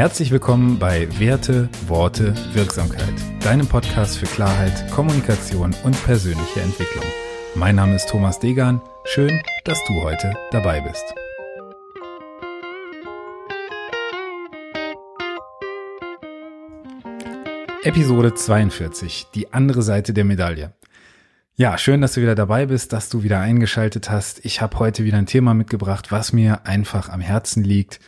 Herzlich willkommen bei Werte, Worte, Wirksamkeit, deinem Podcast für Klarheit, Kommunikation und persönliche Entwicklung. Mein Name ist Thomas Degan. Schön, dass du heute dabei bist. Episode 42, die andere Seite der Medaille. Ja, schön, dass du wieder dabei bist, dass du wieder eingeschaltet hast. Ich habe heute wieder ein Thema mitgebracht, was mir einfach am Herzen liegt,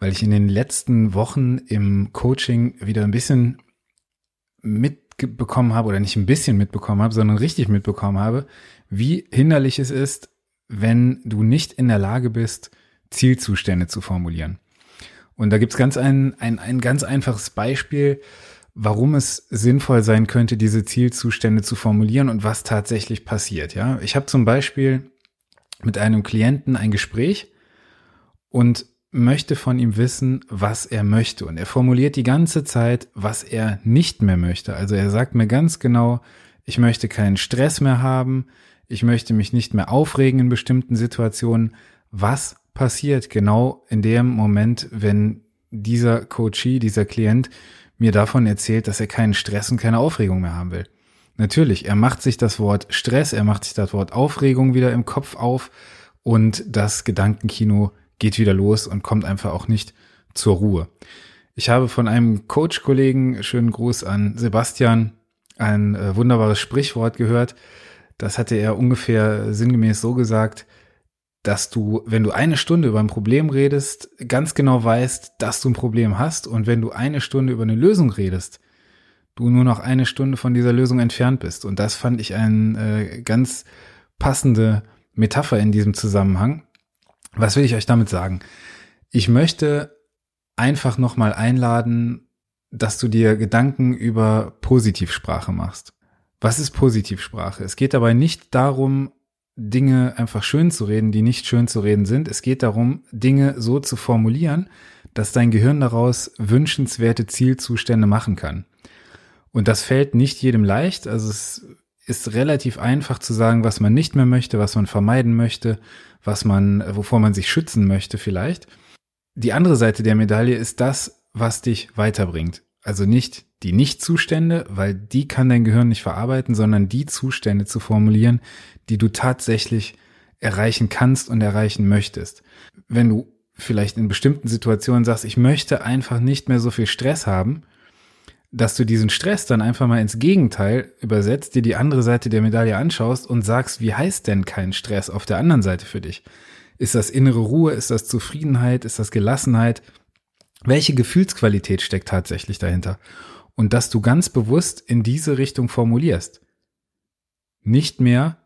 weil ich in den letzten Wochen im Coaching wieder ein bisschen mitbekommen habe oder nicht ein bisschen mitbekommen habe, sondern richtig mitbekommen habe, wie hinderlich es ist, wenn du nicht in der Lage bist, Zielzustände zu formulieren. Und da gibt's ganz ein, ein, ein ganz einfaches Beispiel, warum es sinnvoll sein könnte, diese Zielzustände zu formulieren und was tatsächlich passiert. Ja, ich habe zum Beispiel mit einem Klienten ein Gespräch und möchte von ihm wissen, was er möchte. Und er formuliert die ganze Zeit, was er nicht mehr möchte. Also er sagt mir ganz genau, ich möchte keinen Stress mehr haben, ich möchte mich nicht mehr aufregen in bestimmten Situationen. Was passiert genau in dem Moment, wenn dieser Coachee, dieser Klient mir davon erzählt, dass er keinen Stress und keine Aufregung mehr haben will. Natürlich, er macht sich das Wort Stress, er macht sich das Wort Aufregung wieder im Kopf auf und das Gedankenkino geht wieder los und kommt einfach auch nicht zur Ruhe. Ich habe von einem Coach-Kollegen, schönen Gruß an Sebastian, ein äh, wunderbares Sprichwort gehört. Das hatte er ungefähr sinngemäß so gesagt, dass du, wenn du eine Stunde über ein Problem redest, ganz genau weißt, dass du ein Problem hast und wenn du eine Stunde über eine Lösung redest, du nur noch eine Stunde von dieser Lösung entfernt bist. Und das fand ich eine äh, ganz passende Metapher in diesem Zusammenhang. Was will ich euch damit sagen? Ich möchte einfach nochmal einladen, dass du dir Gedanken über Positivsprache machst. Was ist Positivsprache? Es geht dabei nicht darum, Dinge einfach schön zu reden, die nicht schön zu reden sind. Es geht darum, Dinge so zu formulieren, dass dein Gehirn daraus wünschenswerte Zielzustände machen kann. Und das fällt nicht jedem leicht. Also es ist relativ einfach zu sagen, was man nicht mehr möchte, was man vermeiden möchte, was man, wovor man sich schützen möchte vielleicht. Die andere Seite der Medaille ist das, was dich weiterbringt. Also nicht die Nicht-Zustände, weil die kann dein Gehirn nicht verarbeiten, sondern die Zustände zu formulieren, die du tatsächlich erreichen kannst und erreichen möchtest. Wenn du vielleicht in bestimmten Situationen sagst, ich möchte einfach nicht mehr so viel Stress haben, dass du diesen Stress dann einfach mal ins Gegenteil übersetzt, dir die andere Seite der Medaille anschaust und sagst, wie heißt denn kein Stress auf der anderen Seite für dich? Ist das innere Ruhe? Ist das Zufriedenheit? Ist das Gelassenheit? Welche Gefühlsqualität steckt tatsächlich dahinter? Und dass du ganz bewusst in diese Richtung formulierst. Nicht mehr,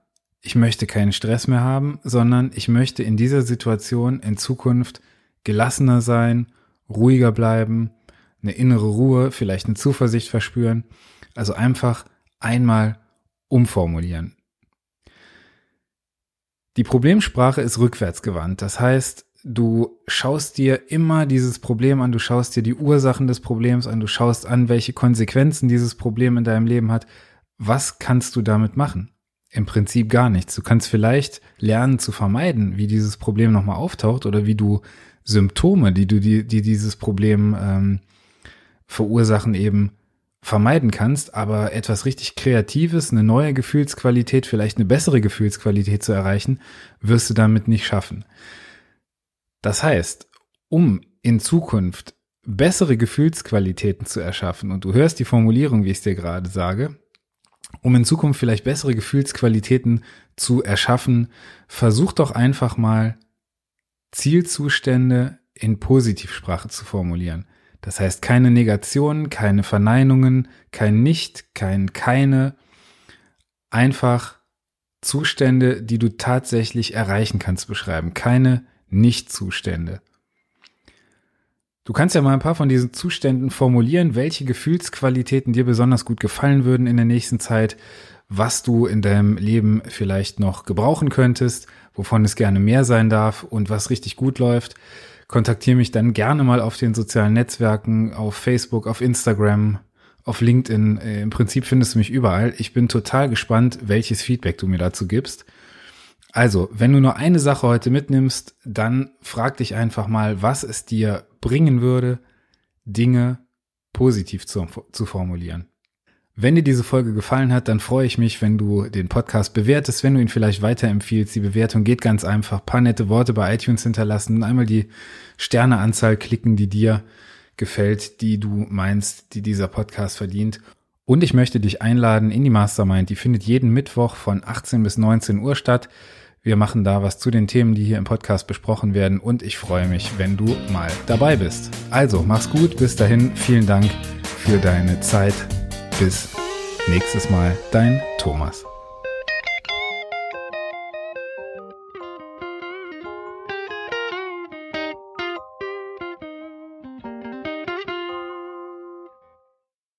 ich möchte keinen Stress mehr haben, sondern ich möchte in dieser Situation in Zukunft gelassener sein, ruhiger bleiben, eine innere Ruhe, vielleicht eine Zuversicht verspüren. Also einfach einmal umformulieren. Die Problemsprache ist rückwärtsgewandt. Das heißt, du schaust dir immer dieses Problem an, du schaust dir die Ursachen des Problems an, du schaust an, welche Konsequenzen dieses Problem in deinem Leben hat. Was kannst du damit machen? Im Prinzip gar nichts. Du kannst vielleicht lernen zu vermeiden, wie dieses Problem nochmal auftaucht oder wie du Symptome, die du die, die dieses Problem ähm, verursachen, eben vermeiden kannst, aber etwas richtig Kreatives, eine neue Gefühlsqualität, vielleicht eine bessere Gefühlsqualität zu erreichen, wirst du damit nicht schaffen. Das heißt, um in Zukunft bessere Gefühlsqualitäten zu erschaffen, und du hörst die Formulierung, wie ich es dir gerade sage, um in Zukunft vielleicht bessere Gefühlsqualitäten zu erschaffen, versuch doch einfach mal Zielzustände in Positivsprache zu formulieren. Das heißt keine Negationen, keine Verneinungen, kein Nicht, kein keine, einfach Zustände, die du tatsächlich erreichen kannst, beschreiben. Keine nicht-Zustände. Du kannst ja mal ein paar von diesen Zuständen formulieren, welche Gefühlsqualitäten dir besonders gut gefallen würden in der nächsten Zeit, was du in deinem Leben vielleicht noch gebrauchen könntest, wovon es gerne mehr sein darf und was richtig gut läuft. Kontaktiere mich dann gerne mal auf den sozialen Netzwerken, auf Facebook, auf Instagram, auf LinkedIn. Äh, Im Prinzip findest du mich überall. Ich bin total gespannt, welches Feedback du mir dazu gibst. Also, wenn du nur eine Sache heute mitnimmst, dann frag dich einfach mal, was es dir bringen würde, Dinge positiv zu, zu formulieren. Wenn dir diese Folge gefallen hat, dann freue ich mich, wenn du den Podcast bewertest, wenn du ihn vielleicht weiterempfiehlst. Die Bewertung geht ganz einfach. Ein paar nette Worte bei iTunes hinterlassen, einmal die Sterneanzahl klicken, die dir gefällt, die du meinst, die dieser Podcast verdient. Und ich möchte dich einladen in die Mastermind. Die findet jeden Mittwoch von 18 bis 19 Uhr statt. Wir machen da was zu den Themen, die hier im Podcast besprochen werden. Und ich freue mich, wenn du mal dabei bist. Also, mach's gut. Bis dahin. Vielen Dank für deine Zeit bis nächstes Mal, dein Thomas.